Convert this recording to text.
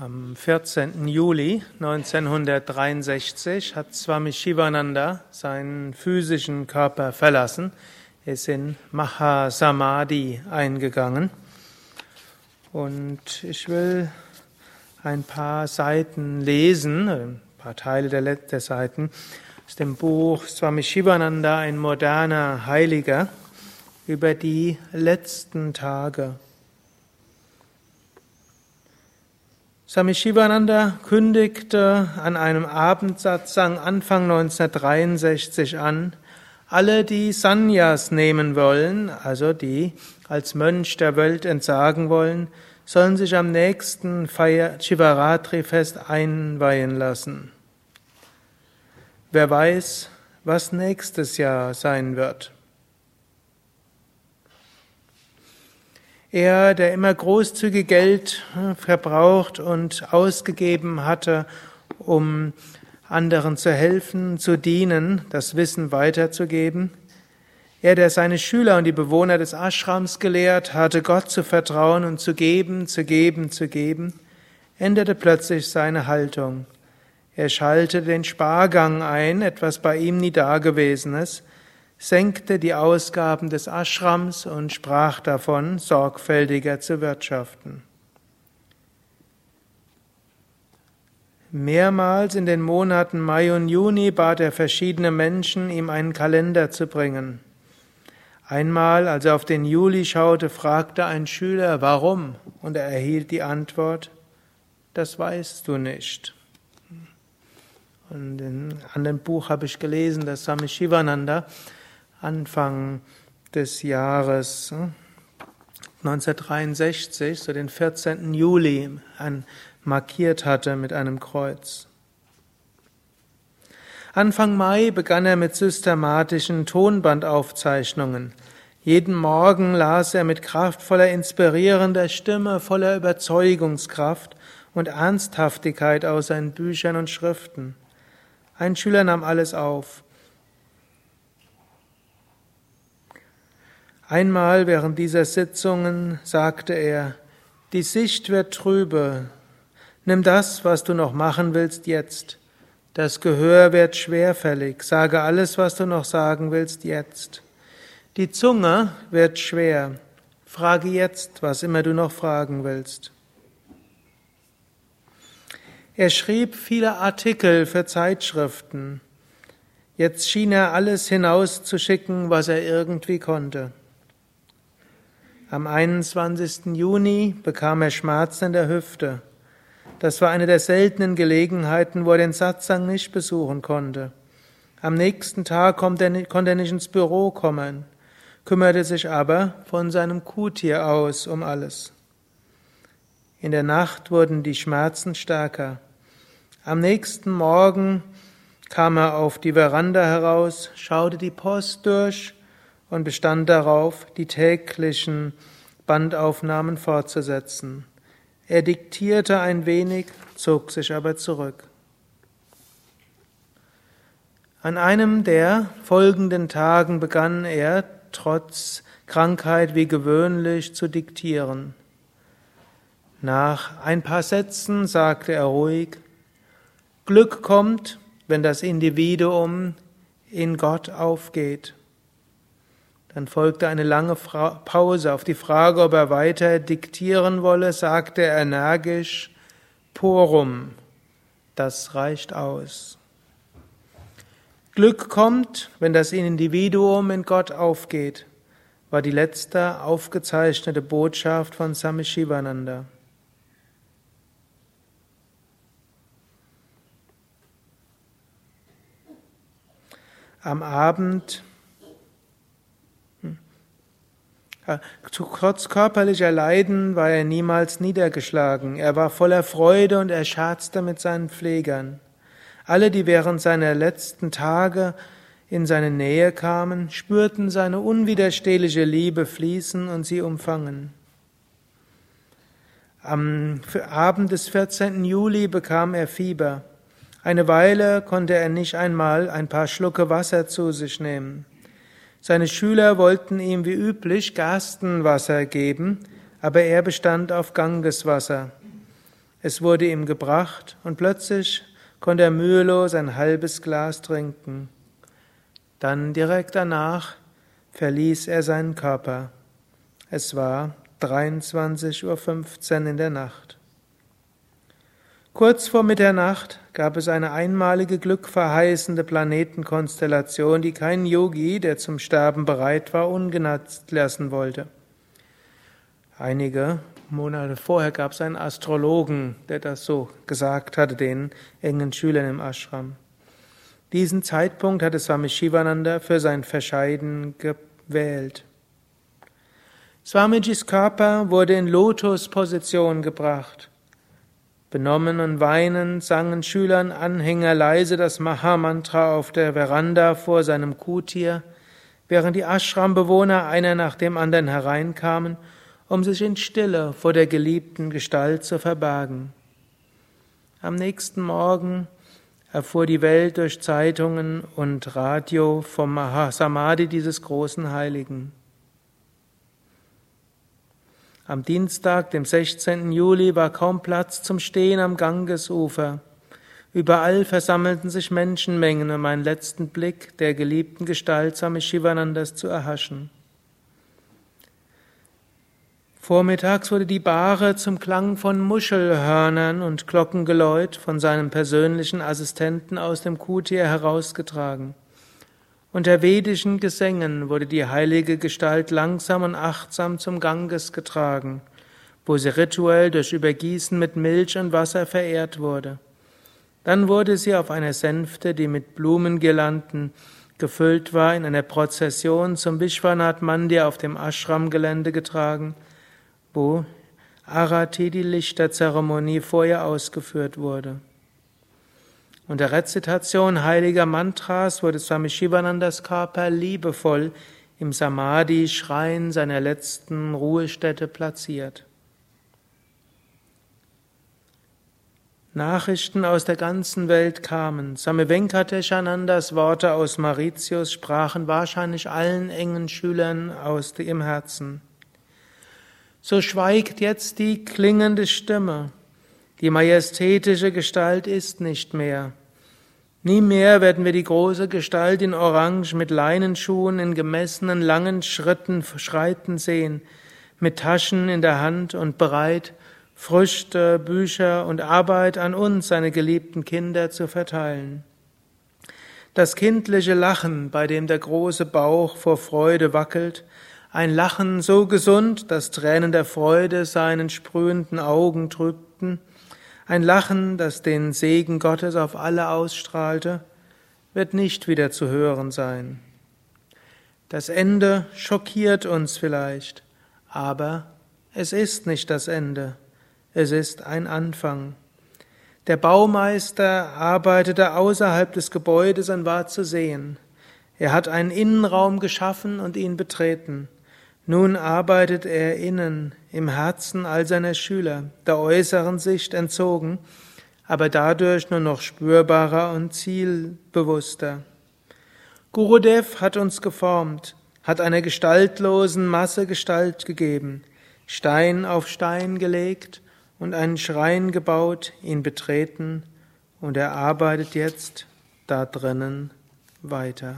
Am 14. Juli 1963 hat Swami Shivananda seinen physischen Körper verlassen, ist in Mahasamadhi eingegangen. Und ich will ein paar Seiten lesen, ein paar Teile der, der Seiten aus dem Buch Swami Shivananda, ein moderner Heiliger, über die letzten Tage. Swami Shivananda kündigte an einem Abendsatzang Anfang 1963 an, alle, die Sanyas nehmen wollen, also die als Mönch der Welt entsagen wollen, sollen sich am nächsten Shivaratri-Fest einweihen lassen. Wer weiß, was nächstes Jahr sein wird. Er, der immer großzügig Geld hm, verbraucht und ausgegeben hatte, um anderen zu helfen, zu dienen, das Wissen weiterzugeben. Er, der seine Schüler und die Bewohner des Ashrams gelehrt hatte, Gott zu vertrauen und zu geben, zu geben, zu geben, änderte plötzlich seine Haltung. Er schaltete den Spargang ein, etwas bei ihm nie Dagewesenes, senkte die Ausgaben des Ashrams und sprach davon, sorgfältiger zu wirtschaften. Mehrmals in den Monaten Mai und Juni bat er verschiedene Menschen, ihm einen Kalender zu bringen. Einmal, als er auf den Juli schaute, fragte ein Schüler, warum? Und er erhielt die Antwort, das weißt du nicht. Und in einem Buch habe ich gelesen, dass Swami Shivananda Anfang des Jahres 1963, hm, so den 14. Juli, markiert hatte mit einem Kreuz. Anfang Mai begann er mit systematischen Tonbandaufzeichnungen. Jeden Morgen las er mit kraftvoller, inspirierender Stimme, voller Überzeugungskraft und Ernsthaftigkeit aus seinen Büchern und Schriften. Ein Schüler nahm alles auf. Einmal während dieser Sitzungen sagte er, die Sicht wird trübe. Nimm das, was du noch machen willst, jetzt. Das Gehör wird schwerfällig. Sage alles, was du noch sagen willst, jetzt. Die Zunge wird schwer. Frage jetzt, was immer du noch fragen willst. Er schrieb viele Artikel für Zeitschriften. Jetzt schien er alles hinauszuschicken, was er irgendwie konnte. Am 21. Juni bekam er Schmerzen in der Hüfte. Das war eine der seltenen Gelegenheiten, wo er den Satsang nicht besuchen konnte. Am nächsten Tag konnte er nicht ins Büro kommen, kümmerte sich aber von seinem Kuhtier aus um alles. In der Nacht wurden die Schmerzen stärker. Am nächsten Morgen kam er auf die Veranda heraus, schaute die Post durch und bestand darauf, die täglichen Bandaufnahmen fortzusetzen. Er diktierte ein wenig, zog sich aber zurück. An einem der folgenden Tagen begann er, trotz Krankheit wie gewöhnlich, zu diktieren. Nach ein paar Sätzen sagte er ruhig, Glück kommt, wenn das Individuum in Gott aufgeht. Dann folgte eine lange Pause. Auf die Frage, ob er weiter diktieren wolle, sagte er energisch, Porum, das reicht aus. Glück kommt, wenn das Individuum in Gott aufgeht, war die letzte aufgezeichnete Botschaft von Sami Shivananda. Am Abend Trotz körperlicher Leiden war er niemals niedergeschlagen. Er war voller Freude und er scherzte mit seinen Pflegern. Alle, die während seiner letzten Tage in seine Nähe kamen, spürten seine unwiderstehliche Liebe fließen und sie umfangen. Am Abend des 14. Juli bekam er Fieber. Eine Weile konnte er nicht einmal ein paar Schlucke Wasser zu sich nehmen. Seine Schüler wollten ihm wie üblich Gerstenwasser geben, aber er bestand auf Gangeswasser. Es wurde ihm gebracht und plötzlich konnte er mühelos ein halbes Glas trinken. Dann direkt danach verließ er seinen Körper. Es war 23.15 Uhr in der Nacht. Kurz vor Mitternacht gab es eine einmalige glückverheißende Planetenkonstellation, die kein Yogi, der zum Sterben bereit war, ungenutzt lassen wollte. Einige Monate vorher gab es einen Astrologen, der das so gesagt hatte, den engen Schülern im Ashram. Diesen Zeitpunkt hatte Swami Shivananda für sein Verscheiden gewählt. Swamijis Körper wurde in Lotusposition gebracht. Benommen und weinend sangen Schülern Anhänger leise das Mahamantra auf der Veranda vor seinem Kutir, während die Ashram-Bewohner einer nach dem anderen hereinkamen um sich in Stille vor der geliebten Gestalt zu verbergen. Am nächsten Morgen erfuhr die Welt durch Zeitungen und Radio vom Mahasamadhi dieses großen Heiligen. Am Dienstag, dem 16. Juli, war kaum Platz zum Stehen am Gangesufer. Überall versammelten sich Menschenmengen, um einen letzten Blick der geliebten Gestalt Swami Shivanandas zu erhaschen. Vormittags wurde die Bahre zum Klang von Muschelhörnern und Glockengeläut von seinem persönlichen Assistenten aus dem Kutir herausgetragen. Unter vedischen Gesängen wurde die heilige Gestalt langsam und achtsam zum Ganges getragen, wo sie rituell durch Übergießen mit Milch und Wasser verehrt wurde. Dann wurde sie auf einer Sänfte, die mit Blumengirlanden gefüllt war, in einer Prozession zum Vishwanath Mandir auf dem Ashram-Gelände getragen wo Arati, die Lichterzeremonie, vorher ausgeführt wurde. Unter Rezitation heiliger Mantras wurde Swami Shivanandas Körper liebevoll im Samadhi-Schrein seiner letzten Ruhestätte platziert. Nachrichten aus der ganzen Welt kamen. Swami Venkateshanandas Worte aus Mauritius sprachen wahrscheinlich allen engen Schülern aus dem Herzen so schweigt jetzt die klingende Stimme. Die majestätische Gestalt ist nicht mehr. Nie mehr werden wir die große Gestalt in Orange mit Leinenschuhen in gemessenen langen Schritten schreiten sehen, mit Taschen in der Hand und bereit, Früchte, Bücher und Arbeit an uns, seine geliebten Kinder, zu verteilen. Das kindliche Lachen, bei dem der große Bauch vor Freude wackelt, ein Lachen so gesund, dass Tränen der Freude seinen sprühenden Augen trübten, ein Lachen, das den Segen Gottes auf alle ausstrahlte, wird nicht wieder zu hören sein. Das Ende schockiert uns vielleicht, aber es ist nicht das Ende, es ist ein Anfang. Der Baumeister arbeitete außerhalb des Gebäudes und war zu sehen. Er hat einen Innenraum geschaffen und ihn betreten. Nun arbeitet er innen, im Herzen all seiner Schüler, der äußeren Sicht entzogen, aber dadurch nur noch spürbarer und zielbewusster. Gurudev hat uns geformt, hat einer gestaltlosen Masse Gestalt gegeben, Stein auf Stein gelegt und einen Schrein gebaut, ihn betreten, und er arbeitet jetzt da drinnen weiter.